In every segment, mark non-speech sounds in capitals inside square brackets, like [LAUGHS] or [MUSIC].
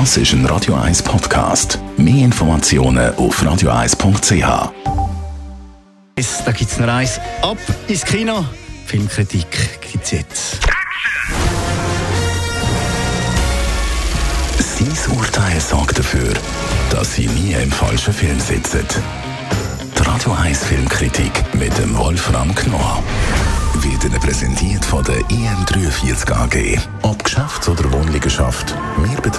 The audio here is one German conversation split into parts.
Das ist ein Radio 1 Podcast. Mehr Informationen auf radio1.ch. Da gibt es noch eins. Ab ins Kino. Filmkritik gibt es jetzt. Sein Urteil sorgt dafür, dass Sie nie im falschen Film sitzen. Die Radio 1 Filmkritik mit dem Wolfram Knorr wird Ihnen präsentiert von der IM43 AG. Ob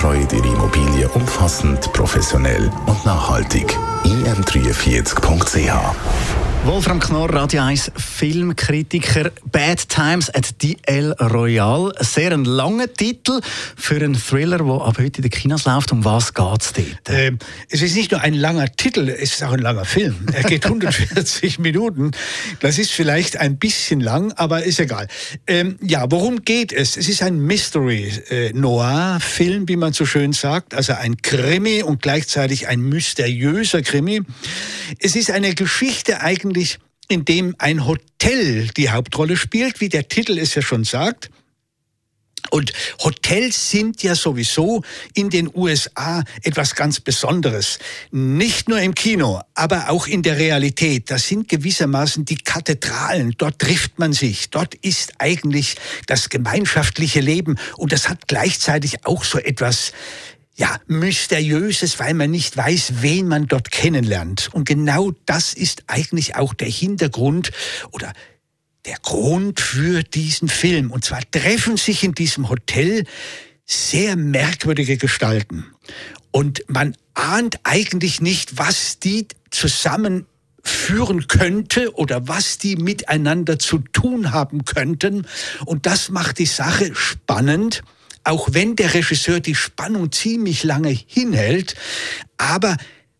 betreuen Ihre Immobilie umfassend, professionell und nachhaltig. im43.ch Wolfram Knorr, Radio 1 Filmkritiker. Bad Times at the El Royal. Sehr ein langer Titel für einen Thriller, der ab heute in den Kinos läuft. Um was geht es dort? Ähm, es ist nicht nur ein langer Titel, es ist auch ein langer Film. Er geht [LAUGHS] 140 Minuten. Das ist vielleicht ein bisschen lang, aber ist egal. Ähm, ja, worum geht es? Es ist ein Mystery-Noir-Film, äh, wie man so schön sagt. Also ein Krimi und gleichzeitig ein mysteriöser Krimi. Es ist eine Geschichte eigentlich eigentlich, in dem ein Hotel die Hauptrolle spielt, wie der Titel es ja schon sagt. Und Hotels sind ja sowieso in den USA etwas ganz Besonderes. Nicht nur im Kino, aber auch in der Realität. Das sind gewissermaßen die Kathedralen. Dort trifft man sich. Dort ist eigentlich das gemeinschaftliche Leben. Und das hat gleichzeitig auch so etwas ja, mysteriöses, weil man nicht weiß, wen man dort kennenlernt. Und genau das ist eigentlich auch der Hintergrund oder der Grund für diesen Film. Und zwar treffen sich in diesem Hotel sehr merkwürdige Gestalten. Und man ahnt eigentlich nicht, was die zusammen führen könnte oder was die miteinander zu tun haben könnten. Und das macht die Sache spannend auch wenn der Regisseur die Spannung ziemlich lange hinhält, aber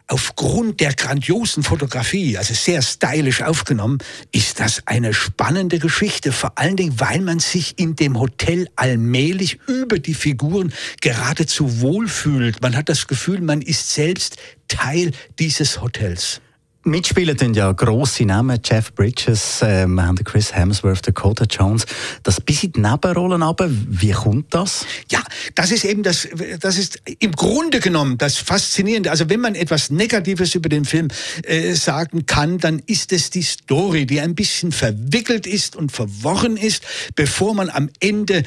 Aufgrund der grandiosen Fotografie, also sehr stylisch aufgenommen, ist das eine spannende Geschichte. Vor allen Dingen, weil man sich in dem Hotel allmählich über die Figuren geradezu wohlfühlt. Man hat das Gefühl, man ist selbst Teil dieses Hotels. Mitspielen tun ja grosse Namen, Jeff Bridges, äh, wir haben Chris Hemsworth, Dakota Jones. Das bis in die Nebenrollen aber, wie kommt das? Ja, das ist eben das, das ist im Grunde genommen das Faszinierende. Also wenn man etwas Negatives über den Film äh, sagen kann, dann ist es die Story, die ein bisschen verwickelt ist und verworren ist, bevor man am Ende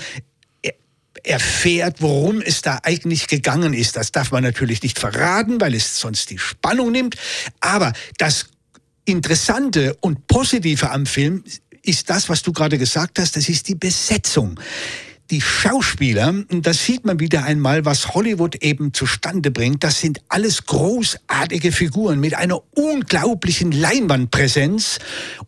erfährt, worum es da eigentlich gegangen ist. Das darf man natürlich nicht verraten, weil es sonst die Spannung nimmt. Aber das Interessante und Positive am Film ist das, was du gerade gesagt hast, das ist die Besetzung die Schauspieler, das sieht man wieder einmal, was Hollywood eben zustande bringt, das sind alles großartige Figuren mit einer unglaublichen Leinwandpräsenz.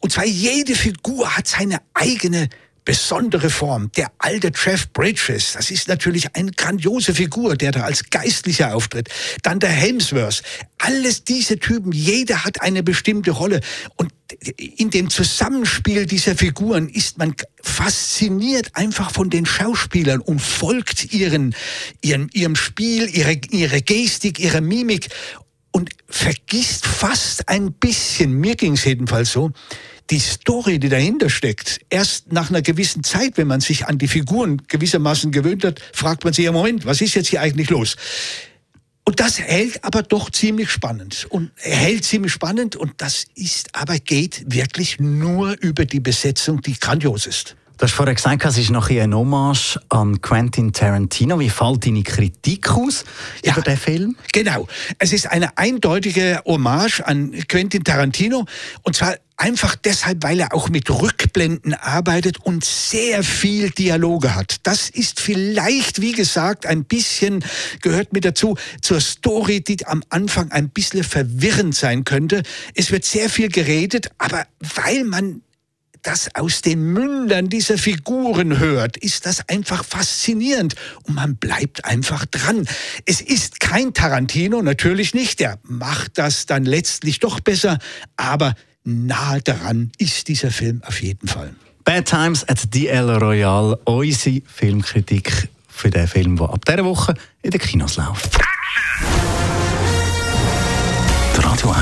Und zwar jede Figur hat seine eigene besondere Form. Der alte Jeff Bridges, das ist natürlich eine grandiose Figur, der da als Geistlicher auftritt. Dann der Hemsworth. Alles diese Typen, jeder hat eine bestimmte Rolle. Und in dem Zusammenspiel dieser Figuren ist man fasziniert einfach von den Schauspielern und folgt ihren, ihrem, ihrem Spiel, ihre, ihre Gestik, ihre Mimik und vergisst fast ein bisschen, mir ging es jedenfalls so, die Story, die dahinter steckt, erst nach einer gewissen Zeit, wenn man sich an die Figuren gewissermaßen gewöhnt hat, fragt man sich, ja Moment, was ist jetzt hier eigentlich los? Und das hält aber doch ziemlich spannend. Und hält ziemlich spannend und das ist aber geht wirklich nur über die Besetzung, die grandios ist. Du hast vorher gesagt, es ist noch ein Hommage an Quentin Tarantino. Wie fällt deine Kritik aus ja, über den Film? Genau. Es ist eine eindeutige Hommage an Quentin Tarantino. Und zwar einfach deshalb, weil er auch mit Rückblenden arbeitet und sehr viel Dialoge hat. Das ist vielleicht, wie gesagt, ein bisschen gehört mit dazu zur Story, die am Anfang ein bisschen verwirrend sein könnte. Es wird sehr viel geredet, aber weil man das aus den Mündern dieser Figuren hört, ist das einfach faszinierend und man bleibt einfach dran. Es ist kein Tarantino, natürlich nicht, der macht das dann letztlich doch besser, aber nahe daran ist dieser Film auf jeden Fall. Bad Times at the El Royal, unsere Filmkritik für den Film, der ab dieser Woche in den Kinos läuft.